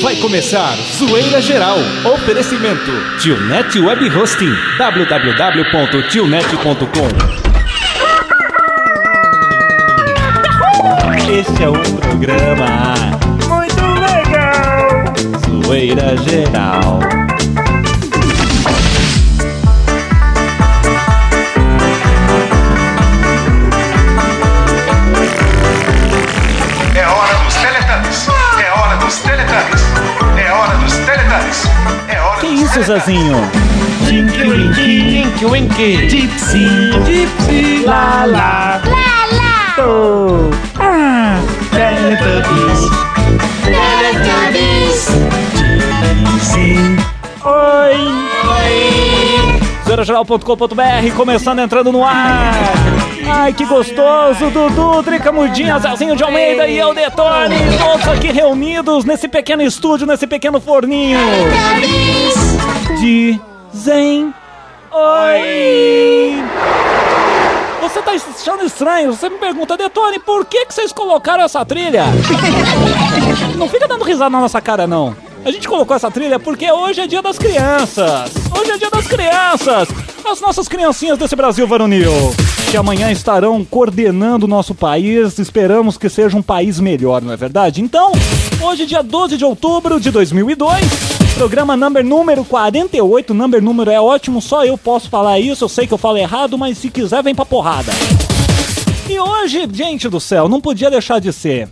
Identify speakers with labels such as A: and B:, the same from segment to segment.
A: Vai começar Zoeira Geral. Oferecimento. Tionet Web Hosting. www.tionet.com Este é um programa
B: Muito legal!
A: Zoeira Geral. Isso, Zezinho?
B: Tinky Winky,
A: Tinky Winky.
B: Gypsy, Gypsy, lá lá,
C: Lá, lá!
B: oh, ah, Teletubbies,
C: Teletubbies!
B: sim, oi,
A: Zoeirageral.com.br começando entrando no ar. Ai, que gostoso, Dudu, Drica Mudinha, Zezinho de Almeida e eu, Detone, todos aqui reunidos nesse pequeno estúdio, nesse pequeno forninho. Dizem oi. Você tá achando estranho? Você me pergunta, Detone, por que, que vocês colocaram essa trilha? Não fica dando risada na nossa cara, não. A gente colocou essa trilha porque hoje é dia das crianças. Hoje é dia das crianças. As nossas criancinhas desse Brasil varonil. Que amanhã estarão coordenando o nosso país. Esperamos que seja um país melhor, não é verdade? Então, hoje, dia 12 de outubro de 2002. Programa number número 48. Number número é ótimo, só eu posso falar isso. Eu sei que eu falo errado, mas se quiser, vem pra porrada. E hoje, gente do céu, não podia deixar de ser.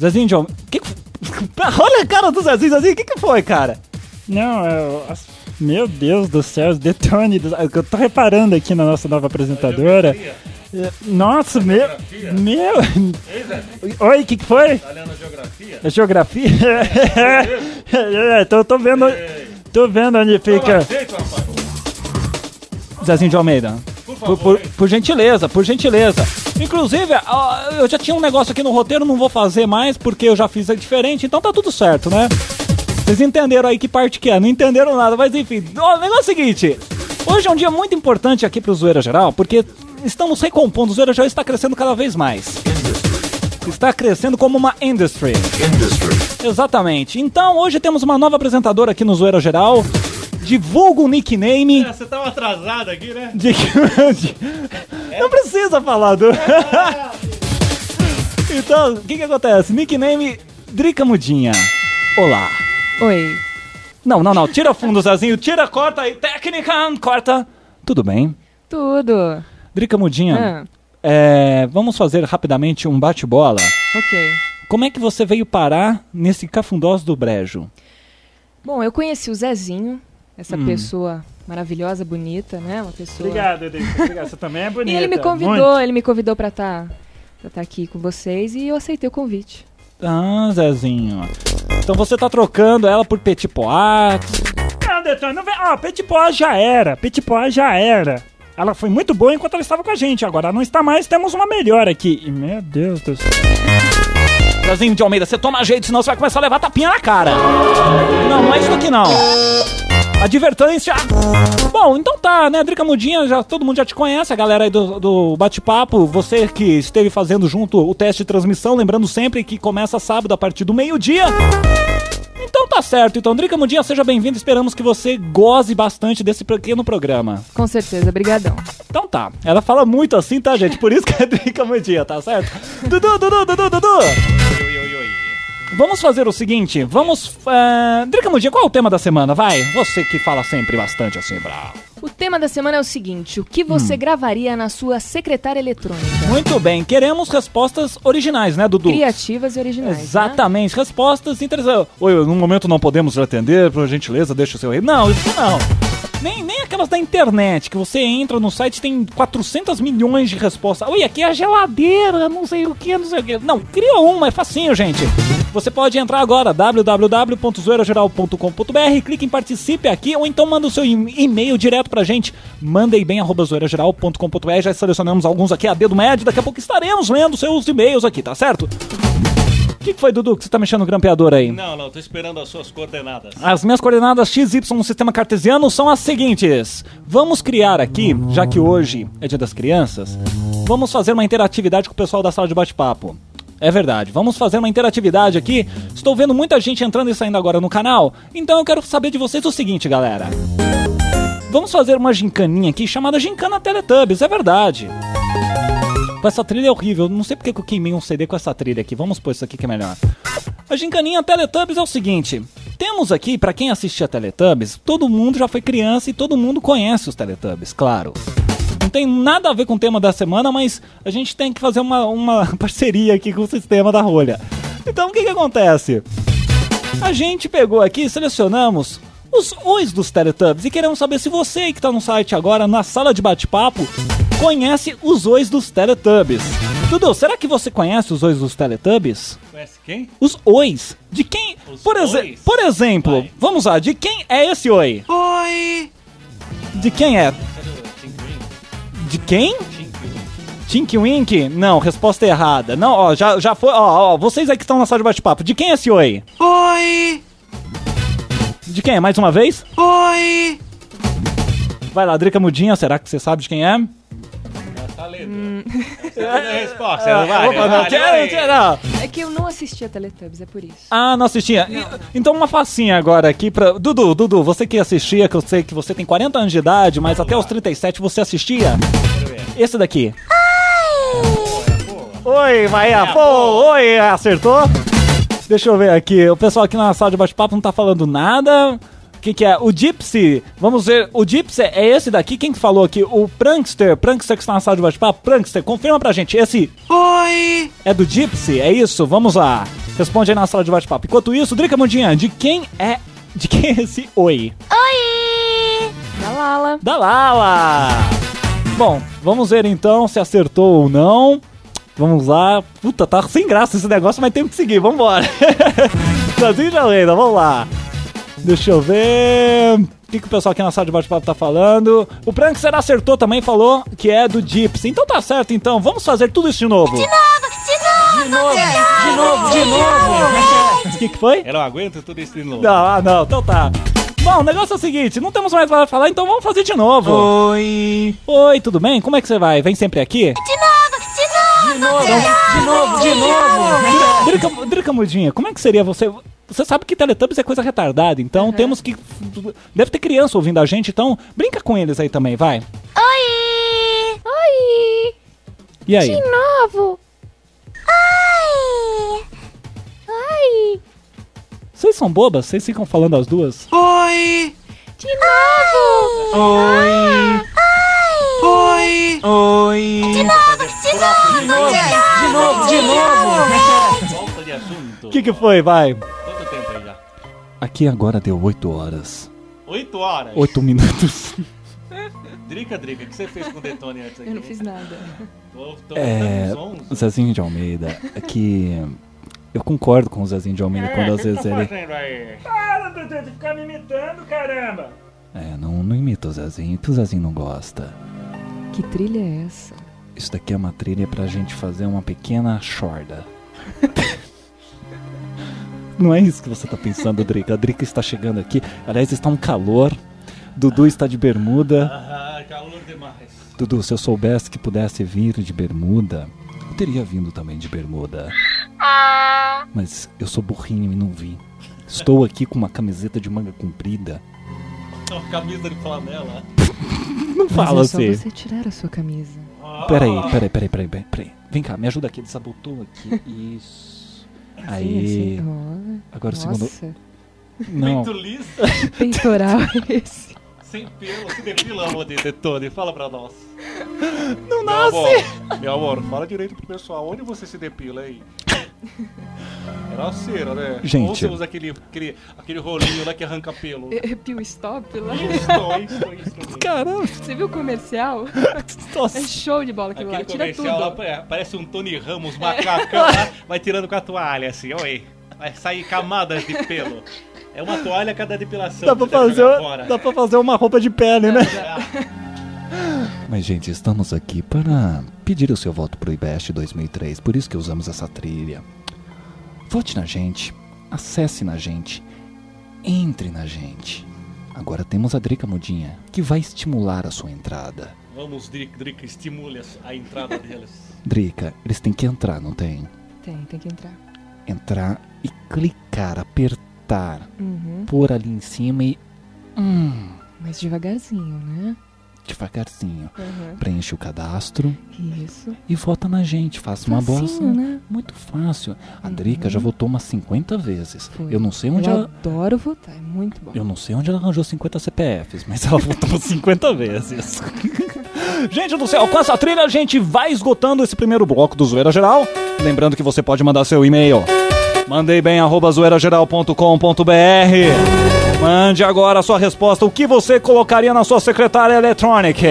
A: Zezinho de Alme- que que... Olha a cara do Zezinho, Zezinho, o que, que foi, cara?
B: não, eu, as- meu Deus do céu, os detone, eu tô reparando aqui na nossa nova apresentadora, É, nossa, meu, meu, oi, o que que foi?
D: Olhando a geografia.
B: A geografia? é, tô, tô vendo, tô vendo onde fica,
D: Jeito, rapaz.
A: Zezinho de Almeida. Por, por- por gentileza, por gentileza. Inclusive, eu já tinha um negócio aqui no roteiro, não vou fazer mais porque eu já fiz é diferente, então tá tudo certo, né? Vocês entenderam aí que parte que é, não entenderam nada, mas enfim. O negócio é o seguinte: hoje é um dia muito importante aqui pro Zoeira Geral, porque estamos recompondo, o Geral está crescendo cada vez mais. Está crescendo como uma industry. Exatamente. Então, hoje temos uma nova apresentadora aqui no Zoeira Geral. Divulga o nickname.
D: Você tava atrasado aqui, né?
A: De... de- Não precisa falar do. então, o que que acontece? Nickname Drica Mudinha. Olá.
E: Oi.
A: Não, não, não. Tira fundo, Zezinho. Tira, corta aí. Técnica, corta. Tudo bem.
E: Tudo.
A: Drica Mudinha,
E: Ah,
A: é, vamos fazer rapidamente um bate-bola.
E: ok.
A: Como é que você veio parar nesse cafundós do brejo?
E: Bom, eu conheci o Zezinho, essa
A: Hum.
E: pessoa maravilhosa, bonita, né? Uma pessoa.
B: obrigado, Edrico, obrigado, você também é
E: E
B: bonita,
E: ele me convidou,
B: muito.
E: ele me convidou pra estar pra tá aqui com vocês e eu aceitei o convite.
A: Ah, Zezinho. Então você tá trocando ela por Petit Pois.
B: Não, Detone, não vem. Ó, Petit Pois já era. Petit Pois já era. Ela foi muito boa enquanto ela estava com a gente. Agora não está mais, temos uma melhor aqui. Meu Deus do céu.
A: Zezinho de Almeida, você toma jeito, senão você vai começar a levar tapinha na cara. Não, é isso aqui não. Advertência. Bom, então tá, né? Drica Mudinha, já, todo mundo já te conhece, a galera aí do, do bate-papo. Você que esteve fazendo junto o teste de transmissão, lembrando sempre que começa sábado a partir do meio-dia. Então tá certo, então, Drica Mudinha, seja bem-vindo. Esperamos que você goze bastante desse pequeno programa.
E: Com certeza, brigadão.
A: Então tá. Ela fala muito assim, tá, gente? Por isso que é Drica Mudinha, tá certo? Dudu, Dudu, Dudu, Dudu! Vamos fazer o seguinte, vamos... É... Drica Mudinha, qual é o tema da semana? Vai, você que fala sempre bastante assim, bravo.
E: O tema da semana é o seguinte: o que
A: Hum.
E: você gravaria na sua secretária eletrônica?
A: Muito bem, queremos respostas originais, né, Dudu?
E: Criativas e originais. né?
A: Exatamente, respostas interessantes. Oi, no momento não podemos atender, por gentileza, deixa o seu... e- Não, isso não. Nem, nem aquelas da internet, que você entra no site tem 400 milhões de respostas. Oi, aqui é a geladeira, não sei o que, não sei o que. Não, cria uma, é facinho, gente. Você pode entrar agora, www.zoeirageral.com.br, clique em participe aqui, ou então manda o seu e-mail direto pra gente, mandeibem.zoeirageral.com.br, já selecionamos alguns aqui a dedo médio, daqui a pouco estaremos lendo seus e-mails aqui, tá certo? O que, que foi, Dudu, que você tá mexendo no grampeador aí?
D: Não, não, tô esperando as suas coordenadas.
A: As minhas coordenadas XY no sistema cartesiano são as seguintes. Vamos criar aqui, já que hoje é dia das crianças, vamos fazer uma interatividade com o pessoal da sala de bate-papo. É verdade. Vamos fazer uma interatividade aqui. Estou vendo muita gente entrando e saindo agora no canal. Então eu quero saber de vocês o seguinte, galera. Vamos fazer uma gincaninha aqui chamada Gincana Teletubbies, é verdade. Essa trilha é horrível. Não sei porque que eu queimei um CD com essa trilha aqui. Vamos pôr isso aqui que é melhor. A gincaninha Teletubbies é o seguinte. Temos aqui, pra quem assistia Teletubbies, todo mundo já foi criança e todo mundo conhece os Teletubbies, claro. Não tem nada a ver com o tema da semana, mas a gente tem que fazer uma, uma parceria aqui com o sistema da rolha. Então o que, que acontece? A gente pegou aqui, selecionamos os ois dos Teletubbies e queremos saber se você que está no site agora, na sala de bate-papo, conhece os ois dos Teletubbies. Dudu, será que você conhece os ois dos Teletubbies?
D: Conhece quem?
A: Os ois. De quem?
D: Os
A: Por, exe
D: ois?
A: por exemplo,
D: Vai.
A: vamos lá, de quem é esse oi?
F: Oi!
A: De quem é? De quem? Tinky Wink? Não, resposta errada. Não, ó, já, já foi. Ó, ó, vocês aí que estão na sala de bate-papo, de quem é esse oi?
F: Oi!
A: De quem é? Mais uma vez?
F: Oi!
A: Vai lá, Drica Mudinha, será que você sabe de quem é?
D: Já tá é a resposta, não vai?
A: Opa, não, tira, não.
E: É que eu não assisti a Teletubbies, é por isso.
A: Ah, não assistia. E- Então uma facinha agora aqui pra. Dudu, Dudu, você que assistia, que eu sei que você tem 40 anos de idade, mas até os 37 você assistia.
D: Quero.
A: Esse daqui. Oi, Maia, pô, oi, acertou? Deixa eu ver aqui, o pessoal aqui na sala de bate-papo não tá falando nada. O que, que é? O Gypsy, vamos ver, o Gypsy é esse daqui? Quem que falou aqui? O Prankster, Prankster que está na sala de bate-papo? Prankster, confirma pra gente, esse
F: Oi!
A: é do Gypsy? É isso? Vamos lá. Responde aí na sala de bate-papo. Enquanto isso, Drica Mundinha, de quem é. De quem é esse oi?
E: Da Lala.
A: Da Lala! Bom, vamos ver então se acertou ou não. Vamos lá. Puta, tá sem graça esse negócio, mas temos que seguir. Vambora. Brasil já lenda, vamos lá. Deixa eu ver. O que, que o pessoal aqui na sala de bate-papo tá falando? O Prankster acertou também, falou que é do Gypsy. Então tá certo, então. Vamos fazer tudo isso de novo. De novo, de novo, de novo, de novo. O que, que foi?
D: Eu não aguento tudo isso de novo.
A: Não, ah, não, então tá. Bom, o negócio é o seguinte, não temos mais nada pra falar, então vamos fazer de novo.
F: Oi!
A: Oi, tudo bem? Como é que você vai? Vem sempre aqui?
F: De novo, de novo!
A: Drica, Drica Mudinha, como é que seria você? Você sabe que Teletubbies é coisa retardada, então temos que. Deve ter criança ouvindo a gente, então brinca com eles aí também, vai.
C: Oi!
E: Oi!
A: E aí?
C: De novo! Ai! Ai!
A: Vocês são bobas? Vocês ficam falando as duas?
F: Oi!
C: De novo!
F: Oi! Oi! Oi!
C: De novo! De novo!
F: De novo, de novo!
D: Volta de assunto.
A: O que, que foi? Vai.
D: Quanto tempo aí já?
A: Aqui agora deu 8 horas.
D: Oito horas.
A: 8 minutos.
D: Drica, Drica, o que você fez com o Detone antes aqui?
E: Eu não fiz nada.
D: Tô, tô
A: É.
D: botando uns 11.
A: Zezinho de Almeida, é que. Eu concordo com o Zezinho de Almeida quando às vezes ele.
D: fazendo aí?
B: Para, Dudu, de ficar me imitando, caramba!
A: É, não, não imita o Zezinho, que o Zezinho não gosta.
E: Que trilha é essa?
A: Isso daqui é uma trilha pra gente fazer uma pequena chorda. Não é isso que você tá pensando, Drica. A Drica está chegando aqui. Aliás, está um calor. Dudu está de bermuda.
D: Ah, calor demais.
A: Dudu, se eu soubesse que pudesse vir de bermuda, eu teria vindo também de bermuda. Mas eu sou burrinho e não vi. Estou aqui com uma camiseta de manga comprida.
D: Uma camisa de flanela.
A: Não fala
E: Mas é só
A: assim.
E: você tirar a sua camisa.
A: Peraí, peraí, peraí, peraí, peraí, peraí. Vem cá, me ajuda aqui. Ele sabotou aqui. Isso. Aí.
E: Assim, assim.
A: Agora o
E: Ó,
A: segundo.
E: Nossa,
A: Não.
D: Muito liso,
E: peitoral esse.
D: sem pelo. Se depila, amor de Detone. Fala pra nós.
A: Não
D: Meu
A: nasce!
D: amor, meu amor, fala direito pro pessoal. Onde você se depila aí? É na cera, né?
A: Gente.
D: Ou você usa aquele, aquele, aquele rolinho lá que arranca pelo.
E: Pio Stop lá.
D: Isso, isso, isso.
A: Caramba!
E: Você viu o comercial?
A: Nossa.
E: É show de bola aquilo lá.
D: Aquele
E: Tira
D: comercial lá
E: tudo.
D: é, parece um Tony Ramos macacão lá, vai tirando com a toalha assim, oi. Vai sair camadas de pelo. É uma toalha a cada depilação.
A: Dá pra,
D: você
A: fazer, dá pra fazer uma roupa de pele, né?
D: Ah,
A: Mas, gente, estamos aqui para pedir o seu voto pro IBEST 2003, por isso que usamos essa trilha. Vote na gente, acesse na gente, entre na gente. Agora temos a Drica Mudinha, que vai estimular a sua entrada.
D: Vamos, Drica, Drica, estimule a- entrada deles.
A: Drica, eles têm que entrar, não tem?
E: Tem, tem que entrar.
A: Entrar e clicar, apertar,
E: Uhum.
A: pôr ali em cima e. Hum,
E: Mas devagarzinho, né?
A: Devagarzinho.
E: Uhum.
A: Preenche o cadastro
E: Isso.
A: e vota na gente. Faça uma boa
E: Facinho,
A: ação.
E: né?
A: Muito fácil. A Drica já votou umas 50 vezes.
E: Foi.
A: Eu não sei onde
E: Eu
A: ela.
E: adoro votar, é muito bom.
A: Eu não sei onde ela arranjou 50 CPFs, mas ela votou 50 vezes. gente do céu, com essa trilha a gente vai esgotando esse primeiro bloco do Zoeira Geral. Lembrando que você pode mandar seu e-mail. Mandei bem arroba zoeirageral.com.br. Mande agora a sua resposta. O que você colocaria na sua secretária eletrônica?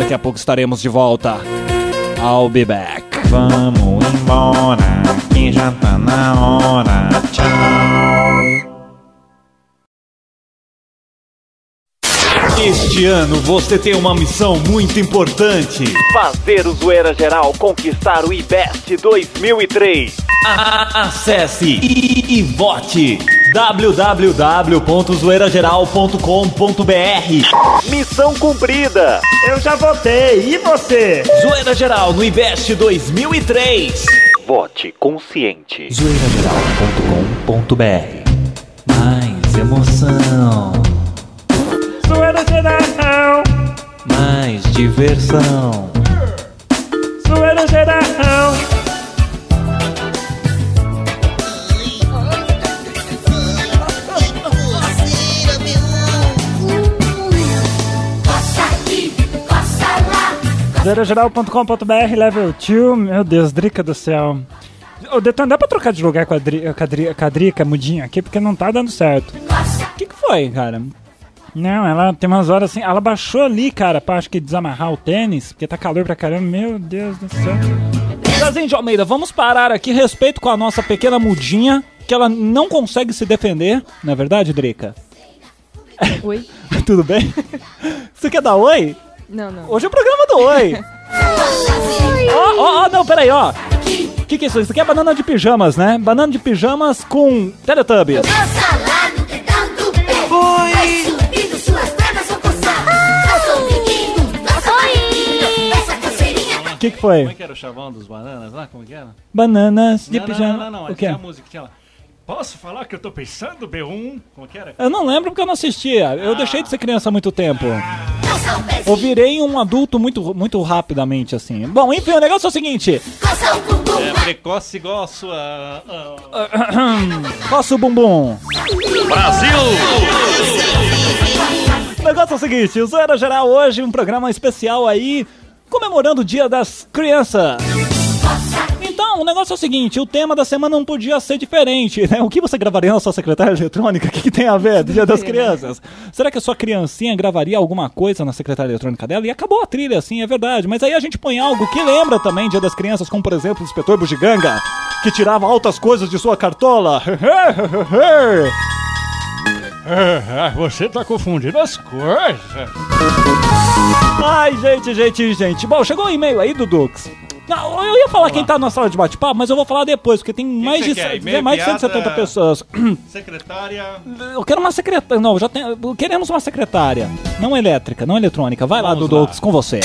A: Daqui a pouco estaremos de volta. I'll be back.
G: Vamos embora, que já tá na hora. Tchau.
F: Este ano você tem uma missão muito importante. Fazer o Zoeira Geral conquistar o IBEST 2003. A- Acesse e, e vote www.zoeirageral.com.br Missão cumprida.
B: Eu já votei, e você?
F: Zoeira Geral no IBEST 2003. Vote consciente.
A: zoeirageral.com.br Mais emoção,
B: Zoeira geral,
A: mais diversão.
B: zoeira geral. Zoeirageral.com.br, level 2, meu Deus, Drica do céu. Ô, Deton, dá pra trocar de lugar com a, Dri, com a, Dri, com a Drica mudinha aqui, porque não tá dando certo. O que, que foi, cara? Não, ela tem umas horas assim. Ela baixou ali, cara, pra acho que desamarrar o tênis, porque tá calor pra caramba. Meu Deus do céu.
A: Zazen de Almeida, vamos parar aqui. Respeito com a nossa pequena mudinha, que ela não consegue se defender. Não é verdade, Drica?
E: Oi?
A: Tudo bem? Você quer dar oi?
E: Não, não.
A: Hoje é o programa do oi. Ó, ó, ó, não, peraí, ó. O que, que é isso? Isso aqui é banana de pijamas, né? Banana de pijamas com Teletubbies. O que, que
H: Como é
A: foi?
H: que era o chavão dos bananas lá? Como que era?
A: Bananas de
H: não, não,
A: pijama.
H: não, não, não.
A: o quê?
H: Tinha a música, tinha lá. Posso falar que eu tô pensando, B1? Como que era?
A: Eu não lembro porque eu não assistia. Eu deixei de ser criança há muito tempo. Eu virei um adulto muito, muito rapidamente, assim. Bom, enfim, o negócio é o seguinte.
H: É precoce igual a sua. ah,
A: Coça o bumbum.
F: Brasil!
A: O negócio é o seguinte, o Zoeira Geral hoje, um programa especial aí, comemorando o Dia das Crianças. Então, o negócio é o seguinte, o tema da semana não podia ser diferente, né? O que você gravaria na sua secretária eletrônica? O que, que tem a ver Dia das Crianças? Será que a sua criancinha gravaria alguma coisa na secretária eletrônica dela? E acabou a trilha, assim, é verdade. Mas aí a gente põe algo que lembra também Dia das Crianças, como por exemplo o Inspetor Bugiganga, que tirava altas coisas de sua cartola.
B: Ah, você tá confundindo as coisas.
A: Ai, gente, gente, gente. Bom, chegou o e-mail aí do Dux. Não, eu ia falar quem tá na sala de bate-papo, mas eu vou falar depois, porque tem mais de,
H: quer? E-mail,
A: mais de
H: piada?
A: 170 pessoas.
H: secretária.
A: Eu quero uma secretária. Não, já tem. Queremos uma secretária. Não elétrica, não eletrônica. Vai lá,
H: Vamos
A: Dudux,
H: lá.
A: com você.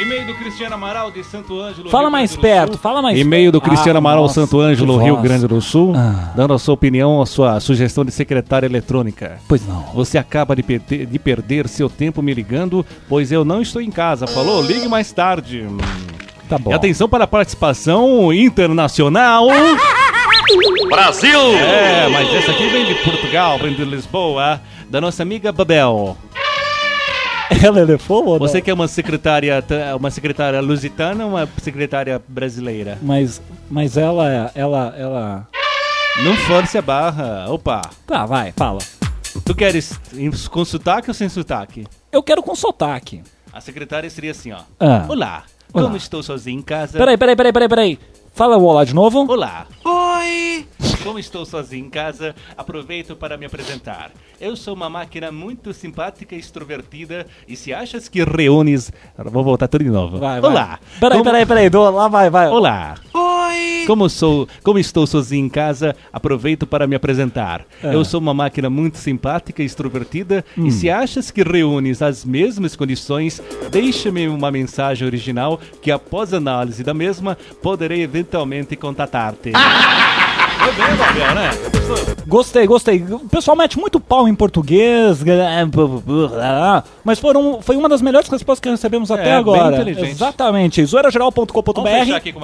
H: E-mail do Cristiano Amaral de Santo Ângelo.
A: Fala
H: Rio
A: mais
H: Grande do
A: perto,
H: Sul.
A: fala mais
D: E-mail do
A: perto.
D: Cristiano
A: Ah,
D: Amaral
A: nossa,
D: Santo Ângelo, Rio. Grande do Sul,
A: Ah.
D: dando a sua opinião, a sua sugestão de secretária eletrônica.
A: Pois não.
D: Você acaba de perder, de perder seu tempo me ligando, pois eu não estou em casa. Falou? Ligue mais tarde.
A: Tá bom.
D: E atenção para a participação internacional.
F: Brasil!
D: É, mas essa aqui vem de Portugal, vem de Lisboa, da nossa amiga Babel.
A: Ela elefou ou não?
D: Você quer uma secretária, uma secretária lusitana ou uma secretária brasileira?
A: Mas, mas ela, ela, ela...
D: Não force a barra. Opa.
A: Tá, vai, fala.
D: Tu queres com sotaque ou sem sotaque?
A: Eu quero com sotaque.
D: A secretária seria assim, ó.
A: Ah.
D: Olá.
A: Olá.
D: Como estou sozinho em casa?
A: Peraí, peraí, peraí, peraí, peraí. Fala o olá de novo.
D: Olá. Oi. Como estou sozinho em casa, aproveito para me apresentar. Eu sou uma máquina muito simpática e extrovertida e se achas que reúnes... Vou voltar tudo de novo.
A: Vai, vai.
D: Olá.
A: Peraí,
D: Como-
A: peraí, peraí. Do, lá vai, vai.
D: Olá. Oi. Como sou, como estou sozinho em casa, aproveito para me apresentar.
A: É.
D: Eu sou uma máquina muito simpática e extrovertida
A: Hum.
D: e se achas que reúnes as mesmas condições, deixa-me uma mensagem original que após análise da mesma, poderei eventualmente contatar-te. Foi bem, Babel, né?
A: Gostei, gostei. O pessoal mete muito pau em português, mas foram, foi uma das melhores respostas que recebemos até
D: bem
A: agora. Exatamente. Zoeirageral.com.br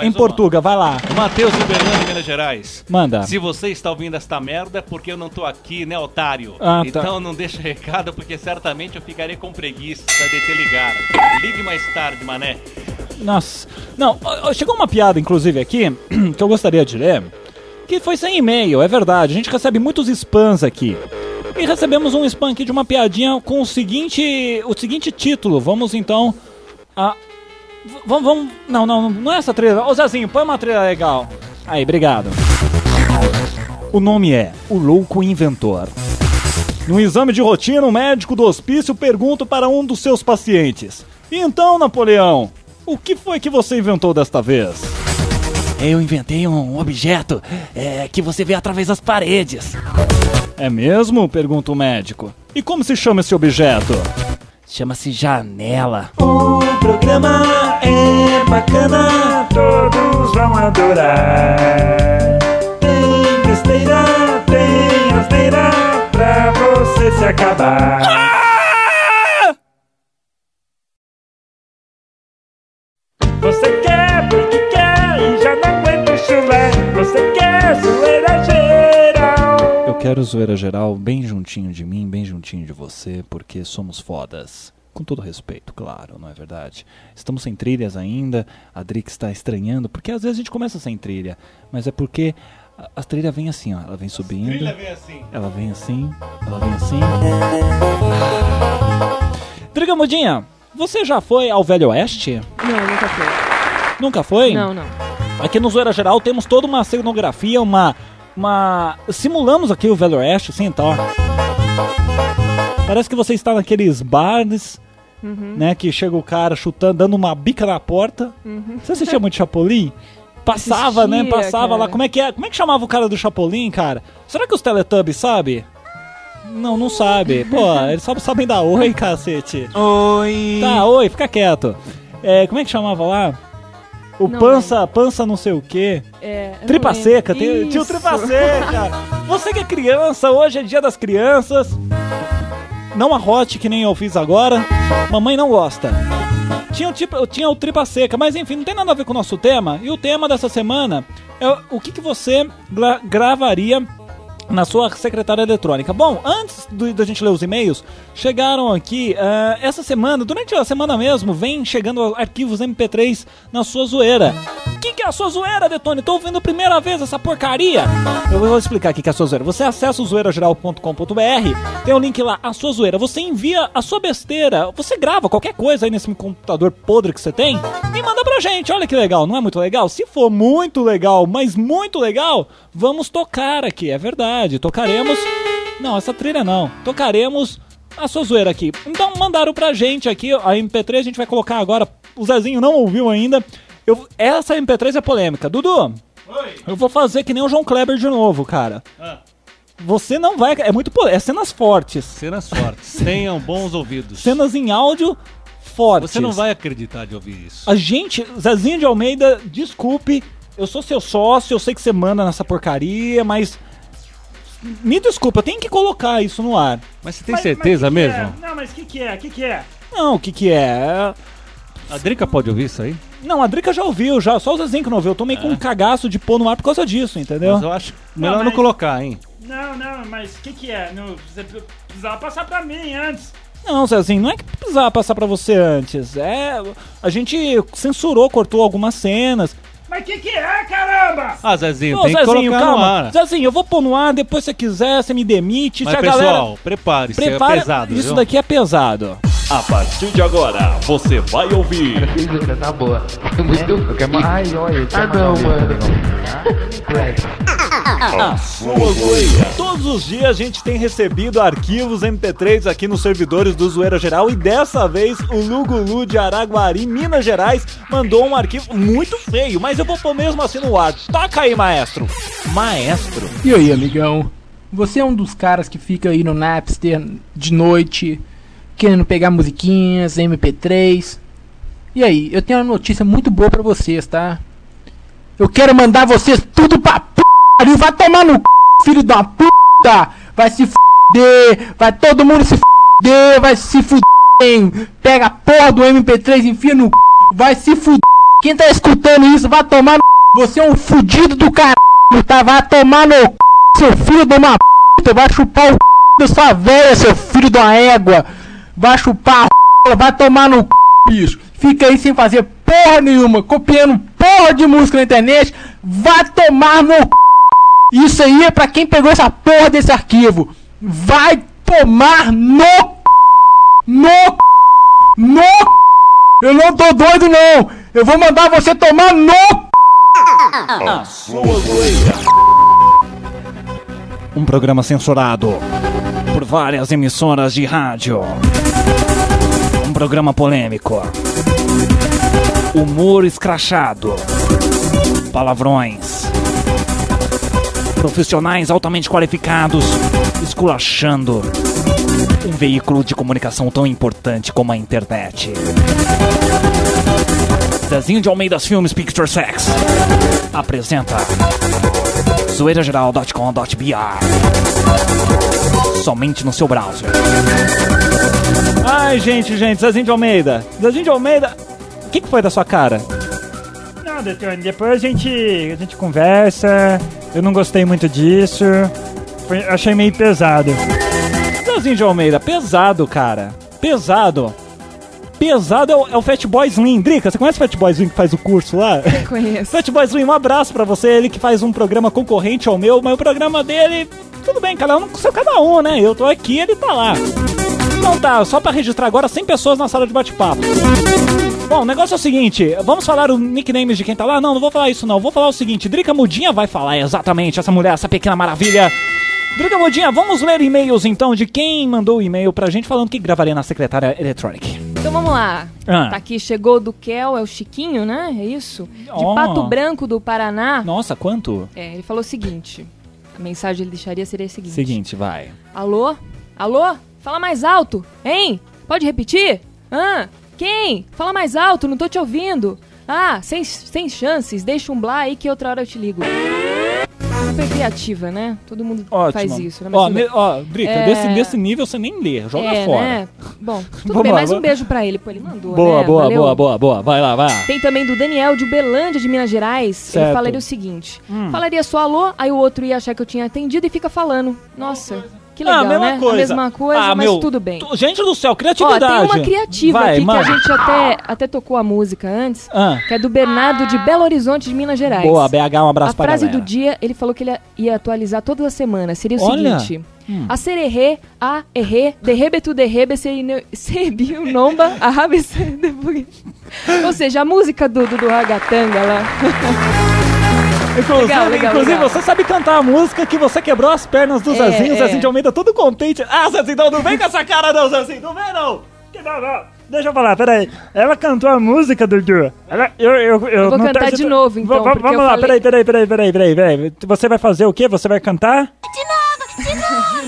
A: em
D: uma?
A: Portuga, vai lá.
D: Matheus Uberlândia, Minas Gerais.
A: Manda.
D: Se você está ouvindo esta merda, é porque eu não tô aqui, né, otário?
A: Ah, tá.
D: então não deixa recado, porque certamente eu ficarei com preguiça de te ligar. Ligue mais tarde, mané.
A: Nossa. Não, chegou uma piada, inclusive, aqui, que eu gostaria de ler, que foi sem e-mail, é verdade. A gente recebe muitos spams aqui. E recebemos um spam aqui de uma piadinha com o seguinte, o seguinte título. Vamos então a vamos, vamos, não, não, não é essa trilha. Ô Zezinho, põe uma trilha legal. Aí, obrigado. O nome é O Louco Inventor. No exame de rotina, o médico do hospício pergunta para um dos seus pacientes: "E Então, Napoleão, o que foi que você inventou desta vez? Eu inventei um objeto é, que você vê através das paredes. É mesmo? pergunta o médico. E como se chama esse objeto? Chama-se janela. O programa é bacana,
B: Todos vão adorar. Tem besteira, tem asneira pra você se acabar. Você
A: quero zoeira geral bem juntinho de mim, bem juntinho de você, porque somos fodas. Com todo respeito, claro, não é verdade? Estamos sem trilhas ainda, a Drix está estranhando, porque às vezes a gente começa sem trilha, mas é porque a, a trilha vem assim, ó, ela vem subindo,
D: Trilha vem assim.
A: ela vem assim, ela vem assim. Driga Mudinha, você já foi ao Velho Oeste?
E: Não, nunca foi.
A: Nunca foi?
E: Não, não.
A: Aqui no Zoeira Geral temos toda uma cenografia, uma. Uma. Simulamos aqui o Velho Oeste, assim, então. Parece que você está naqueles bares,
E: Uhum.
A: né? Que chega o cara chutando, dando uma bica na porta. Você assistia muito Chapolin? Passava, né?
E: Assistia,
A: Passava lá.
E: cara.
A: Como é, que é? Como é que chamava o cara do Chapolin, cara? Será que os Teletubbies sabe? Não, não sabe. Pô, eles só sabem dar oi, cacete.
I: Oi.
A: Tá, oi, fica quieto. É, como é que chamava lá? O
E: Não
A: pança, pança não sei o quê.
E: É,
A: Tripa
E: não
A: seca, tem, tinha o tripa seca. Você que é criança, hoje é dia das crianças. Não arrote que nem eu fiz agora. Mamãe não gosta. Tinha o, tipo, tinha o tripa seca, mas enfim, não tem nada a ver com o nosso tema. E o tema dessa semana é o que, que você gra- gravaria na sua secretária eletrônica. Bom, antes da gente ler os e-mails, chegaram aqui, ah, essa semana, durante a semana mesmo, vem chegando arquivos MP3 na sua zoeira. O que, que é a sua zoeira, Detone? Tô ouvindo a primeira vez essa porcaria. Eu vou explicar o que, é a sua zoeira. Você acessa o zoeirageral.com.br, tem o link lá, a sua zoeira. Você envia a sua besteira, você grava qualquer coisa aí nesse computador podre que você tem e manda pra gente. Olha que legal, não é muito legal? Se for muito legal, mas muito legal, vamos tocar aqui, é verdade. Tocaremos. Não, essa trilha não. Tocaremos a sua zoeira aqui. Então mandaram pra gente aqui, a MP3 a gente vai colocar agora. O Zezinho não ouviu ainda. Eu, essa MP3 é polêmica. Dudu, eu vou fazer que nem o João Kleber de novo, cara.
D: Ah.
A: Você não vai. É muito. É cenas fortes.
D: Cenas fortes. Tenham bons ouvidos.
A: Cenas em áudio fortes.
D: Você não vai acreditar de ouvir isso.
A: A gente, Zezinho de Almeida, desculpe, eu sou seu sócio, eu sei que você manda nessa porcaria, mas. Me desculpa, eu tenho que colocar isso no ar.
D: Mas você tem
B: Mas-
D: certeza
B: mas que que
D: mesmo?
B: é? Não, mas o que, que é? O que, que é?
A: Não, o que que é?
D: A Drica pode ouvir isso aí?
A: Não, a Drica já ouviu, já, só o Zezinho que não ouviu. Eu tô meio com um cagaço de pôr no ar por causa disso, entendeu?
D: Mas eu acho melhor não,
B: mas-
D: colocar, hein?
B: Não, não, mas o que, que é? Não, você precisava passar pra mim antes.
A: Não, Zezinho, não é que precisava passar pra você antes. É. A gente censurou, cortou algumas cenas.
B: Mas o que, que é, caramba?
D: Ah, Zezinho,
A: Ô,
D: tem que
A: Zezinho,
D: colocar no
A: calma.
D: ar.
A: Zezinho, eu vou pôr no ar, depois se você quiser, você me demite.
D: Mas,
A: se a
D: pessoal,
A: galera.
D: prepare-se, é
A: Prepara...
D: pesado,
A: Isso
D: viu?
A: daqui é pesado.
J: A partir de agora, você vai ouvir
K: Tá boa. Muito. Eu quero mais. Ai, olha. Ah, não, mano.
J: a sua zoeira.
A: Todos os dias a gente tem recebido arquivos MP3 aqui nos servidores do Zoeira Geral e dessa vez o Lugulu de Araguari, Minas Gerais, mandou um arquivo muito feio, mas eu vou pôr mesmo assim no ar. Toca aí, maestro. Maestro.
L: E aí, amigão? Você é um dos caras que fica aí no Napster de noite, querendo pegar musiquinhas, MP3. E aí, eu tenho uma notícia muito boa pra vocês, tá? Eu quero mandar vocês tudo pra p. Vai tomar no c, filho da puta! Vai se fuder! Vai todo mundo se fuder! Vai se fuder! Pega a porra do MP3, enfia no c. Vai se fuder! Quem tá escutando isso, vai tomar no c. Você é um fudido do caralho, tá? Vai tomar no c, seu filho de uma puta! Vai chupar o c da sua velha, seu filho uma égua! Vai chupar a vai tomar no c, bicho! Fica aí sem fazer porra nenhuma, copiando porra de música na internet, vai tomar no c. Isso aí é pra quem pegou essa porra desse arquivo. Vai tomar no c. No c. No c. Eu não tô doido não. Eu vou mandar você tomar no c.
J: A sua.
A: Um programa censurado por várias emissoras de rádio. Um programa polêmico. Humor escrachado. Palavrões. Profissionais altamente qualificados esculachando um veículo de comunicação tão importante como a internet. Zezinho de Almeidas Filmes Picture Sex apresenta zoeirageral.com.br Somente no seu browser. Ai, gente, gente, Zezinho de Almeida. Zezinho de Almeida, o que, que foi da sua cara?
B: Não, Detone, depois a gente, a gente conversa. Eu não gostei muito disso. Foi- achei meio pesado.
A: Zezinho de Almeida, pesado, cara. Pesado. Pesado é o, é o Fatboy Slim. Drica, você conhece o Fatboy Slim que faz o curso lá?
E: Conheço.
A: Fatboy Slim, um abraço pra você. Ele que faz um programa concorrente ao meu, mas o programa dele, tudo bem, cada um com seu cada um, né? Eu tô aqui, ele tá lá. Então tá, só pra registrar agora 100 pessoas na sala de bate-papo. Bom, o negócio é o seguinte, vamos falar o nicknames de quem tá lá? Não, não vou falar isso não. Vou falar o seguinte, Drica Mudinha vai falar exatamente, essa mulher, essa pequena maravilha. Drica Mudinha, vamos ler e-mails então de quem mandou o e-mail pra gente falando que gravaria na secretária Electronic.
E: Então vamos lá.
A: Ah.
E: Tá aqui, chegou do Kel, é o Chiquinho, né? É isso? De
A: Ó.
E: Pato Branco, do Paraná.
A: Nossa, quanto?
E: É, ele falou o seguinte. A mensagem que ele deixaria seria a seguinte.
A: Seguinte, vai.
E: Alô? Alô? Fala mais alto, hein? Pode repetir? Ah, quem? Fala mais alto, não tô te ouvindo. Ah, sem, sem chances, deixa um blá aí que outra hora eu te ligo. Super criativa, né? Todo mundo
A: Ótimo.
E: faz isso, né?
A: Ó,
E: tudo
A: ne- ó, Drica,
E: É.
A: desse, desse nível você nem lê, joga
E: é,
A: fora.
E: Né? Bom, tudo
A: Vamos
E: bem,
A: lá,
E: mais um beijo pra ele. Pô, ele mandou,
A: Boa,
E: né?
A: boa,
E: Valeu.
A: boa, boa, boa. Vai lá, vai lá.
E: Tem também do Daniel de Uberlândia, de Minas Gerais.
A: Certo.
E: Ele falaria o seguinte:
A: Hum.
E: falaria só alô, aí o outro ia achar que eu tinha atendido e fica falando. Nossa, que legal,
A: ah, mesma
E: né?
A: coisa.
E: A mesma coisa,
A: Ah,
E: mas
A: meu,
E: tudo bem.
A: Gente do céu,
E: Ó,
A: criatividade.
E: tem uma criativa
A: Vai,
E: aqui
A: manda.
E: que a gente até, até tocou a música antes,
A: Ah.
E: que é do Bernardo de Belo Horizonte, de Minas Gerais.
A: Boa, BH, um abraço
E: A
A: pra
E: frase
A: galera.
E: do dia, ele falou que ele ia- atualizar todas as semanas. Seria o
A: Olha.
E: seguinte:
A: Hum.
E: A sererê, a errê, derrebe tu derrebe, sebiu nomba, a rabe se. Ou seja, a música do, do, do Ragatanga lá.
A: Inclusive,
E: Legal, legal,
A: inclusive
E: legal.
A: você sabe cantar a música que você quebrou as pernas do
E: É,
A: Zezinho, o
E: é.
A: Zezinho de Almeida todo contente. Ah, Zezinho, não, não vem com essa cara não, Zezinho, não vem não.
B: Que não, não. Deixa eu falar, peraí. Ela cantou a música, Dudu. Ela, eu, eu, eu,
E: Eu vou
B: não
E: cantar de novo, então,
B: vamos lá,
E: falei-
B: peraí, peraí, peraí, peraí, peraí, peraí. Você vai fazer o quê? Você vai cantar?
E: De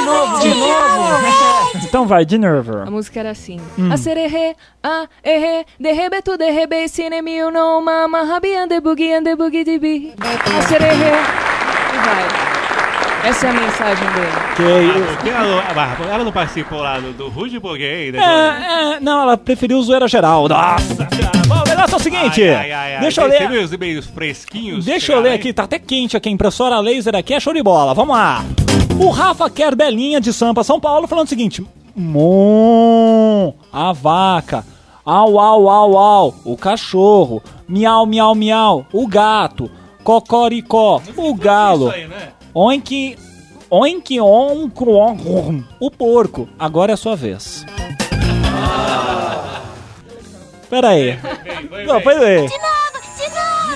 E: novo, de novo.
B: Então vai, de novo.
E: A música era assim.
B: Hum.
E: A sererê, a errê, derrebe tu derrebe, cinemil não mama, rabi ande bugi ande bugi dibi. A sererê. E vai. Essa é a mensagem dele.
A: Que
D: que ela, não- ela não participou lá do, do Rude Boguei? né?
A: É, é, não, ela preferiu o zoeira geral. Nossa. Bom, o negócio é o seguinte.
D: Ai, ai, ai,
A: deixa eu
D: Você
A: ler.
D: viu os e-mails fresquinhos?
A: Deixa eu ler aqui, tá até quente aqui, a impressora laser aqui é show de bola. Vamos lá. O Rafa quer Belinha de Sampa, São Paulo, falando o seguinte: Mon, a vaca. Au, au, au, au, o cachorro. Miau, miau, miau, o gato. Cocoricó, o galo.
D: Isso aí, né?
A: Oink, oink, onk, onk, o porco. Agora é a sua vez. Pera aí.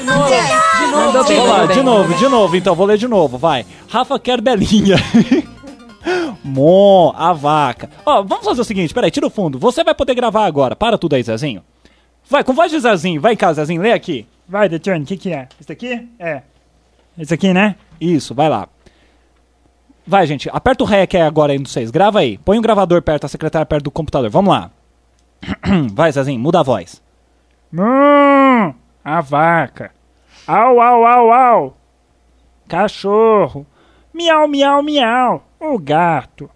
A: Não.
E: Mandou bem,
A: Vamos lá,
E: mandou
A: de
E: bem.
A: novo, de novo, então, vou ler de novo, vai. Rafa quer belinha. Mon, a vaca. Ó, vamos fazer o seguinte, peraí, tira o fundo. Você vai poder gravar agora. Para tudo aí, Zezinho. Vai, com voz de Zezinho. Vai cá, Zezinho, lê aqui.
B: Vai, Detone, o que que é? Isso aqui? É. Isso aqui, né?
A: Isso, vai lá. Vai, gente, aperta o REC aí agora aí no 6. Grava aí. Põe o gravador perto, a secretária perto do computador. Vamos lá. Vai, Zezinho, muda a voz.
B: Hum, a vaca. Au, au, au, au. Cachorro. Miau, miau, miau. O gato.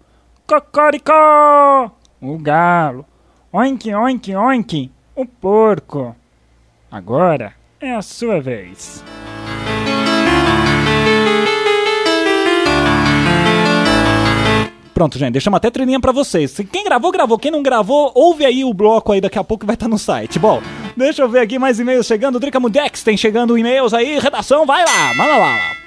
B: Cocoricó. O galo. Oink, oink, oink. O porco. Agora é a sua vez.
A: Pronto, gente, deixamos até treininha pra vocês. Quem gravou, gravou. Quem não gravou, ouve aí o bloco aí, daqui a pouco vai estar no site. Bom, deixa eu ver aqui mais e-mails chegando. Drica Mudex, tem chegando e-mails aí. Redação, vai lá, manda lá.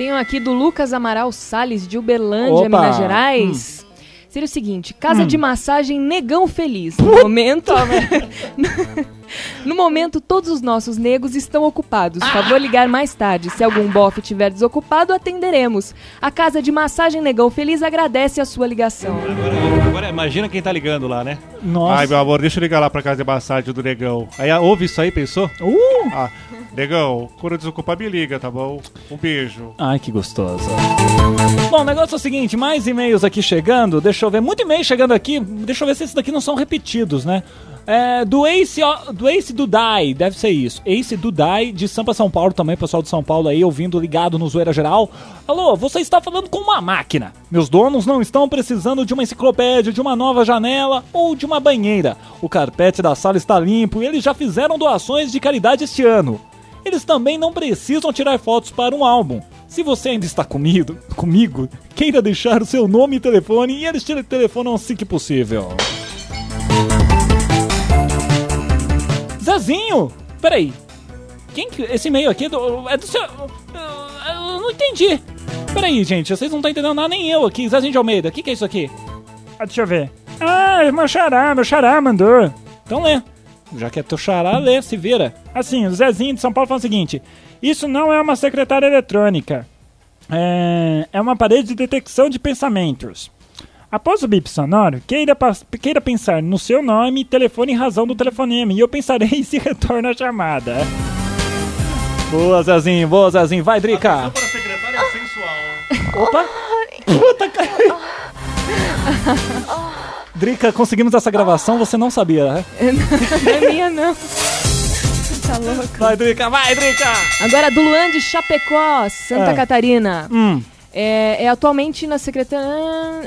E: Tenho aqui do Lucas Amaral Salles, de Uberlândia,
A: Opa,
E: Minas Gerais. Seria o seguinte, casa de massagem Negão Feliz. No momento... no momento, todos os nossos negros estão ocupados. Favor ligar mais tarde. Se algum bofe estiver desocupado, atenderemos. A casa de massagem Negão Feliz agradece a sua ligação.
D: Agora, agora imagina quem tá ligando lá, né?
A: Nossa.
D: Ai, meu amor, deixa eu ligar lá pra casa de massagem do Negão. Aí ah, ouve isso aí, pensou?
A: Uh!
D: Ah, Negão, quando desocupar me liga, tá bom? Um beijo.
A: Ai, que gostoso. Bom, o negócio é o seguinte, mais e-mails aqui chegando. Deixa eu ver, muito e-mail chegando aqui. Deixa eu ver se esses daqui não são repetidos, né? É, do Ace, do Ace Dudai, deve ser isso. Ace Dudai, de Sampa, São Paulo também, pessoal de São Paulo aí, ouvindo, ligado no Zoeira Geral. Alô, você está falando com uma máquina. Meus donos não estão precisando de uma enciclopédia, de uma nova janela ou de uma banheira. O carpete da sala está limpo e eles já fizeram doações de caridade este ano. Eles também não precisam tirar fotos para um álbum. Se você ainda está comigo, comigo, queira deixar o seu nome e telefone e eles te telefonam assim que possível. Zezinho! Peraí. Quem que. Esse e-mail aqui é do, é do seu. Eu não entendi. Peraí, gente, vocês não estão entendendo nada, nem eu aqui. Zezinho de Almeida, o que, que é isso aqui?
B: Ah, deixa eu ver. Ah, meu xará, meu xará mandou.
A: Então lê. Já que é teu xará, lê, se vira.
B: Assim, o Zezinho de São Paulo fala o seguinte: Isso não é uma secretária eletrônica. É, é uma parede de detecção de pensamentos. Após o bip sonoro, queira, queira pensar no seu nome, telefone e razão do telefonema, e eu pensarei se retorna a chamada.
A: Boa, Zezinho, boa, Zezinho. Vai, Drica.
D: Para a secretária sensual.
A: Opa! Puta, cara. Drica, conseguimos essa gravação, você não sabia, né?
E: Não é minha, não. Tá louco.
A: Vai, Drica, vai, Drica!
E: Agora, do Luan de Chapecó, Santa
A: É.
E: Catarina.
A: Hum,
E: É, é atualmente na secretária.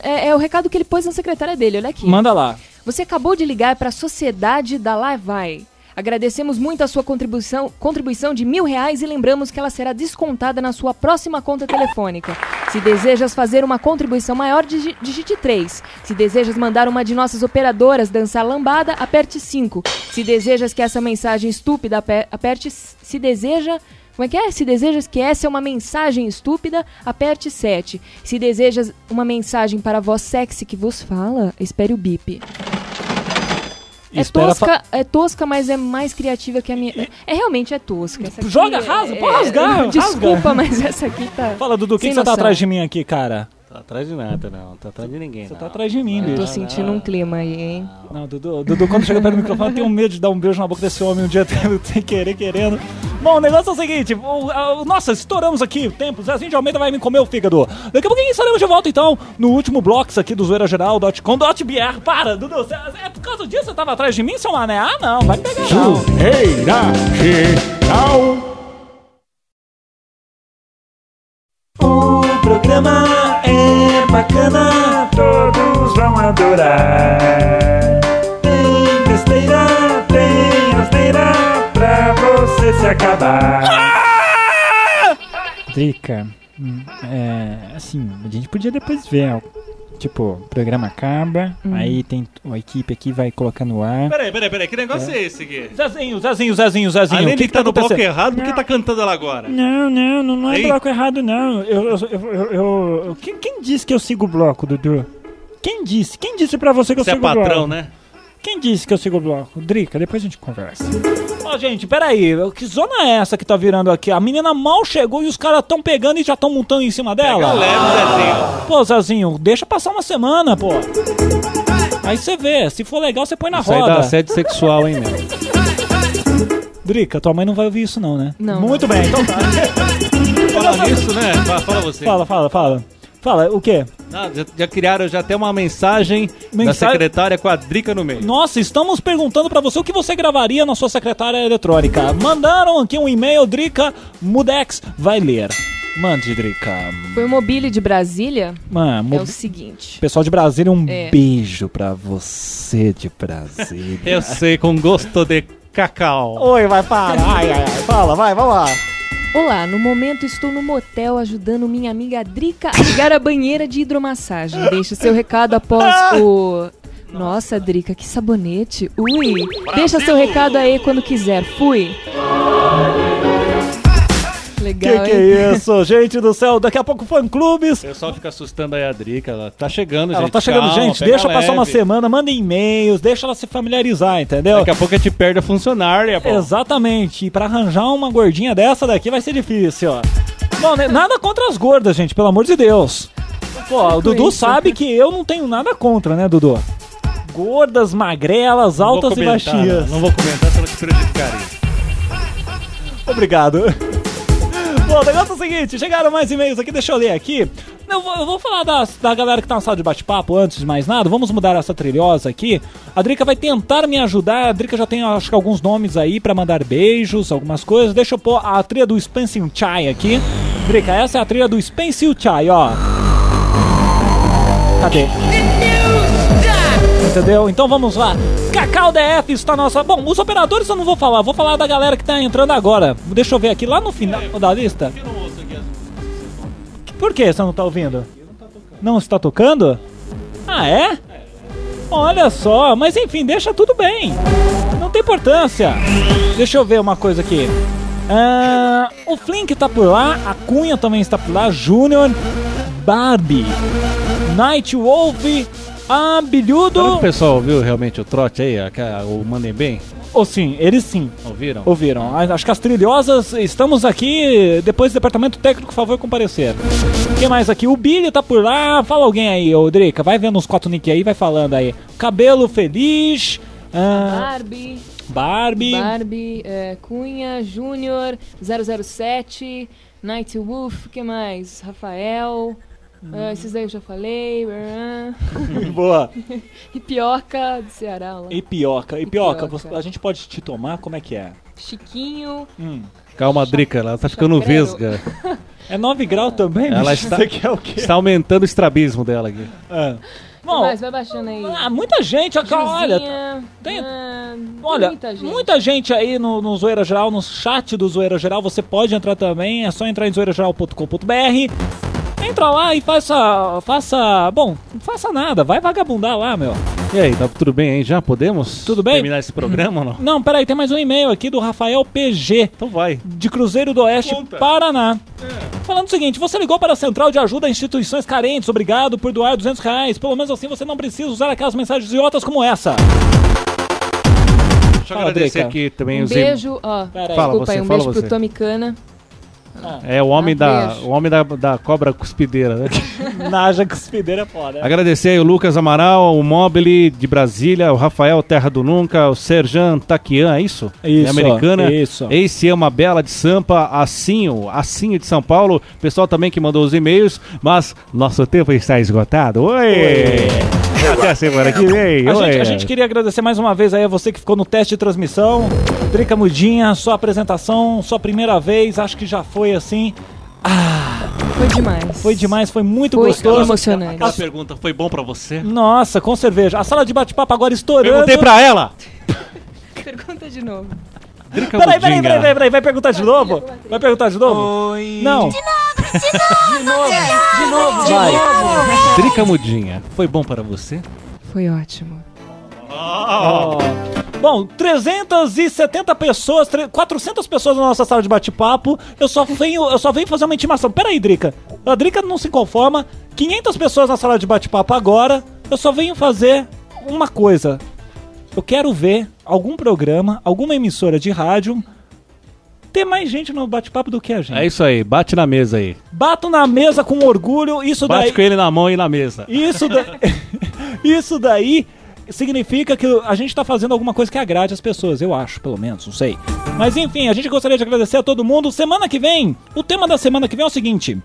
E: É, é o recado que ele pôs na secretária dele, olha aqui.
A: manda lá.
E: Você acabou de ligar para a sociedade da Lavai. Agradecemos muito a sua contribuição, contribuição de mil reais e lembramos que ela será descontada na sua próxima conta telefônica. Se desejas fazer uma contribuição maior, digi- digite 3. Se desejas mandar uma de nossas operadoras dançar lambada, aperte 5. Se desejas que essa mensagem estúpida, ape- aperte. Se deseja. Como é que é? Se desejas que essa é uma mensagem estúpida, aperte 7. Se desejas uma mensagem para a voz sexy que vos fala, espere o bip. É tosca, é tosca, mas é mais criativa que a minha. É realmente é tosca.
A: Joga,
E: é-
A: rasga,
E: é-
A: pode rasgar,
E: Desculpa,
A: rasga.
E: mas essa aqui tá.
A: Fala, Dudu, o que, você tá atrás de mim aqui, cara?
D: Tá atrás de nada, não. Tá atrás de ninguém.
A: Você tá atrás de mim,
E: Eu tô
A: bicho.
E: sentindo um clima aí, hein?
A: Não, Dudu, Dudu, quando chega perto do microfone, eu tenho medo de dar um beijo na boca desse homem um dia sem querer, querendo. Bom, o negócio é o seguinte, o- a- nossa, estouramos aqui o tempo, Zezinho de Almeida vai me comer o fígado. Daqui a pouquinho estaremos de volta, então, no úlimo blocos aqui do zoeirageral.com.br. Para, Dudu, cê- é por causa disso você tava atrás de mim, seu mané? Ah, não, vai pegar não. O programa bacana,
B: Todos vão adorar. Tem besteira, tem rasteira pra você se acabar. Drica, hum, é, assim, a gente podia depois ver, tipo, o programa acaba, aí tem a equipe aqui vai colocar no ar.
D: Peraí, peraí, peraí. Que negócio é, esse aqui?
A: Zezinho, Zezinho, Zezinho, Zezinho,
D: Além
A: o que,
D: que tá no bloco errado, por que tá cantando ela agora?
B: Não, não, não, não é
D: Ei.
B: bloco errado, não. Eu, eu, eu, eu- eu- quem, quem disse que eu sigo o bloco, Dudu? Quem disse? Quem disse pra você que eu
D: Você é
B: sigo o
D: patrão,
B: bloco?
D: né?
B: Quem disse que eu sigo o bloco? Drica, depois a gente conversa.
A: Ó, gente, peraí. Que zona é essa que tá virando aqui? A menina mal chegou e os caras tão pegando e já tão montando em cima dela?
D: leve, Zezinho.
A: Pô, Zezinho, deixa passar uma semana, pô. Aí você vê, se for legal, você põe na
D: Isso aí dá
A: roda.
D: assédio sexual, hein, meu?
A: Drica, tua mãe não vai ouvir isso não, né?
E: Não.
A: Muito bem, então tá.
D: Fala nisso, né? Fala, fala você.
A: Fala, fala, fala. Fala, o quê?
D: Ah, já, já criaram já até uma mensagem, da
A: Mensagem-
D: secretária com a Drica no meio.
A: Nossa, estamos perguntando pra você o que você gravaria na sua secretária eletrônica. Mandaram aqui um e-mail, Drica Mudex vai ler. Mande, Drica.
E: Foi o Mobile de Brasília.
A: Mano,
E: É o seguinte.
A: Pessoal de Brasília, um
E: É.
A: beijo pra você de Brasília.
D: Eu sei, com gosto de cacau.
A: Oi, vai parar. Ai, ai, ai. Fala, vai, vamos lá.
E: Olá, no momento estou no motel ajudando minha amiga Drica a ligar a banheira de hidromassagem. Deixe seu recado após o. Nossa, Drica, que sabonete. Ui! Deixa seu recado aí quando quiser. Fui!
A: Que
E: Legal,
A: que
E: hein?
A: é isso, gente do céu? Daqui a pouco fã-clubes.
D: O pessoal fica assustando aí a Drica. Ela tá chegando,
A: Ela
D: gente.
A: tá chegando,
D: calma,
A: gente. Deixa passar uma
D: leve.
A: semana, manda e-mails, deixa ela se familiarizar, entendeu?
D: Daqui a pouco a gente perde a funcionária, pô.
A: Exatamente. E pra arranjar uma gordinha dessa daqui vai ser difícil, ó. Bom, né, nada contra as gordas, gente, pelo amor de Deus. Pô, o Dudu
E: isso.
A: sabe que eu não tenho nada contra, né, Dudu? Gordas, magrelas,
D: Não
A: altas e
D: comentar,
A: baixinhas.
D: Não vou comentar, senão te prejudicaria.
A: Obrigado. Bom, o negócio é o seguinte, chegaram mais e-mails aqui, deixa eu ler aqui. Eu vou, eu vou falar das- da galera que tá na sala de bate-papo antes de mais nada. Vamos mudar essa trilhosa aqui. A Drica vai tentar me ajudar. A Drica já tem, acho que, alguns nomes aí pra mandar beijos, algumas coisas. Deixa eu pôr a trilha do Spencer Chai aqui. Drica, essa é a trilha do Spencer Chai, ó. Cadê? Entendeu? Então vamos lá. Cacau DF está nossa. Bom, os operadores eu não vou falar, vou falar da galera que tá entrando agora. Deixa eu ver aqui lá no final da lista. Por que você não tá ouvindo? Não está tocando? Ah, é? Olha só, mas enfim, deixa tudo bem. Não tem importância. Deixa eu ver uma coisa aqui. Ah, o Flink tá por lá, a Cunha também está por lá, Júnior, Barbie, Night Wolf, a Bilhudo.
D: Será que o pessoal ouviu realmente o trote aí? O Mandem Bem?
A: Ou sim, eles sim.
D: Ouviram?
A: Ouviram. Acho que as trilhosas estamos aqui. Depois do departamento técnico, por favor, comparecer. O que mais aqui? O Billy tá por lá. Fala alguém aí, ô Drica. Vai vendo os quatro nick aí, vai falando aí. Cabelo feliz. ah,
E: Barbie,
A: Barbie.
E: Barbie, é, Cunha, Júnior, 007, Night Wolf, que mais? Rafael, ah, esses daí eu já falei,
A: Boa.
E: e Pioca do Ceará lá.
A: E pioca. E pioca,
E: Ipioca.
A: você- a gente pode te tomar? Como é que é?
E: Chiquinho,
A: Hum.
D: Calma, Drica, ela tá ficando
E: Chacrero.
D: vesga.
A: É 9 graus também?
D: Ela está-
A: quê?
D: Está aumentando o estrabismo dela aqui.
A: Ah.
E: que
A: Bom,
E: mais? Vai baixando aí.
A: ah, muita gente. ó, Olha,
E: Gilzinha,
A: tem-
E: ah,
A: Olha,
E: muita gente.
A: muita gente aí no, no Zoeira Geral, no chat do Zoeira Geral, você pode entrar também, é só entrar em zoeirageral.com.br. Entra lá e faça, faça, bom, não faça nada, vai vagabundar lá, meu.
D: E aí, tá tudo bem aí já? Podemos?
A: Tudo bem?
D: Terminar esse programa ou não?
A: Não, peraí, tem mais um e-mail aqui do Rafael PG,
D: Então vai.
A: de Cruzeiro do Oeste, Paraná. Falando o seguinte, você ligou para a Central de Ajuda a Instituições Carentes, obrigado por doar 200 reais, pelo menos assim você não precisa usar aquelas mensagens idiotas como essa.
D: Deixa eu
A: Fala,
D: agradecer
A: Drica.
D: aqui também
E: Um
D: os
E: beijo, ó,
A: Pera aí.
D: Fala
E: desculpa
D: você,
E: aí, um
D: fala
E: beijo
D: você.
E: pro Tommy Cana.
D: É o homem,
E: Ah,
D: da, o homem da, da cobra cuspideira, né?
A: Naja cuspideira é foda.
D: Agradecer aí o Lucas Amaral, o Mobile de Brasília, o Rafael Terra do Nunca, o Serjan Taquian, é isso?
A: Isso,
D: É americana.
A: isso.
D: Esse é uma bela de Sampa, Assinho, Assinho de São Paulo. Pessoal também que mandou os e-mails, mas nosso tempo está esgotado. Oi! Até a semana que vem.
A: A
D: Oi.
A: gente, a gente queria agradecer mais uma vez aí a você que ficou no teste de transmissão. Drica Mudinha, sua apresentação, sua primeira vez, acho que já foi assim.
E: Foi demais.
A: Foi demais, foi muito
E: Foi
A: gostoso.
E: emocionante.
D: Aquela pergunta foi bom pra você?
A: Nossa, com cerveja. A sala de bate-papo agora estourando.
D: Perguntei pra ela.
E: Pergunta de novo.
A: Peraí, peraí, peraí, peraí, peraí, vai perguntar de novo? Vai perguntar de novo?
K: Oi.
A: Não.
L: De novo, de
A: Vai.
L: novo.
D: Drica Mudinha, foi bom para você?
E: Foi ótimo.
A: Bom, 370 pessoas, tre- 400 pessoas na nossa sala de bate-papo. Eu só venho, eu só venho fazer uma intimação. Pera aí, Drica. A Drica não se conforma. 500 pessoas na sala de bate-papo agora. Eu só venho fazer uma coisa. eu quero ver algum programa, alguma emissora de rádio ter mais gente no bate-papo do que a gente.
D: É isso aí, bate na mesa aí.
A: Bato na mesa com orgulho, isso
D: Bate
A: daí.
D: com ele na mão e na mesa.
A: Isso, da... isso daí significa que a gente tá fazendo alguma coisa que agrade as pessoas, eu acho, pelo menos, não sei. Mas enfim, a gente gostaria de agradecer a todo mundo. Semana que vem, o tema da semana que vem é o seguinte.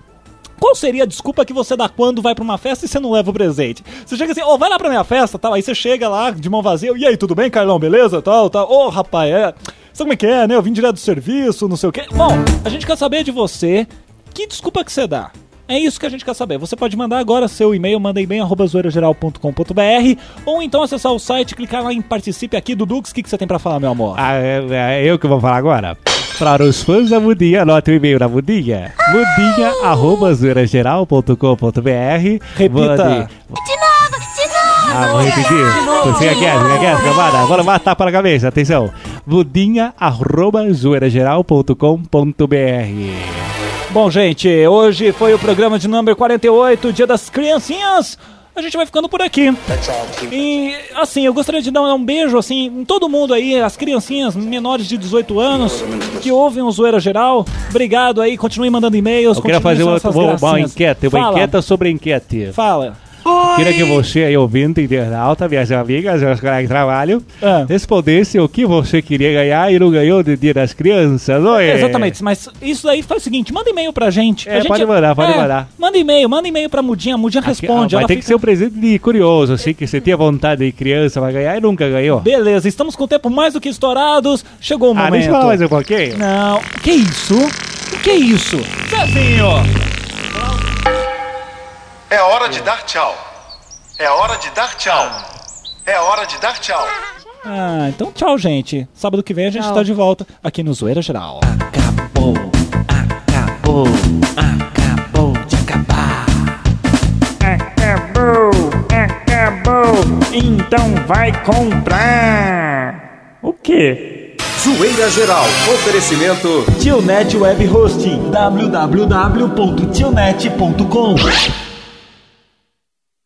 A: Qual seria a desculpa que você dá quando vai pra uma festa e você não leva o presente? Você chega assim, ô, vai lá pra minha festa, tal, aí você chega lá de mão vazia, e aí, tudo bem, Carlão, beleza, tal, tal. Ô, rapaz, é... Sabe como é que é, né? Eu vim direto do serviço, não sei o quê. Bom, a gente quer saber de você, que desculpa que você dá? É isso que a gente quer saber. Você pode mandar agora seu e-mail, manda bem arroba zoeirageral.com.br ou então acessar o site, clicar lá em participe aqui. Dudux, o que, que você tem pra falar, meu amor?
D: Ah, é, é eu que vou falar agora. Para os fãs da Mudinha, anota o e-mail da Mudinha. Mudinha, arroba zoeirageral.com.br
A: Repita.
D: Ah, vou repetir. Quieto, fica quieto, camada. Bora matar para a cabeça, atenção. Mudinha, arroba zoeirageral.com.br
A: Bom, gente, hoje foi o programa de número 48, Dia das Criancinhas. A gente vai ficando por aqui. E, assim, eu gostaria de dar um beijo, assim, em todo mundo aí, as criancinhas menores de 18 anos que ouvem o Zoeira Geral. Obrigado aí, continue mandando e-mails.
D: Eu queria fazer uma, uma, enquete, uma
A: Fala,
D: enquete sobre enquete.
A: Fala.
D: Queria que você aí, ouvinte internauta, minhas amigas, meus colegas de trabalho,
A: Ah.
D: respondesse o que você queria ganhar e não ganhou do Dia das Crianças, não é?
A: Exatamente, mas isso aí faz o seguinte, manda e-mail pra gente.
D: É,
A: A gente-
D: pode mandar, pode
A: é,
D: mandar.
A: Manda e-mail, manda e-mail pra Mudinha, a Mudinha responde.
D: Vai
A: ela
D: ter que
A: fica-
D: ser um presente de curioso, assim, que você tinha vontade de criança vai ganhar e nunca ganhou.
A: Beleza, estamos com o tempo mais do que estourados. Chegou o
D: Ah,
A: momento.
D: deixa eu falar mais um pouquinho.
A: Não. Que isso? O que é isso? Zezinho!
F: É hora de dar tchau. É hora de dar tchau. É hora de dar tchau.
A: Ah, então tchau, gente. Sábado que vem a gente
E: Tchau.
A: tá de volta aqui no Zoeira Geral.
J: Acabou, acabou, acabou de acabar.
B: Acabou, acabou. Então vai comprar. O quê?
M: Zoeira Geral. Oferecimento.
J: Tionet Web Hosting www.tionet.com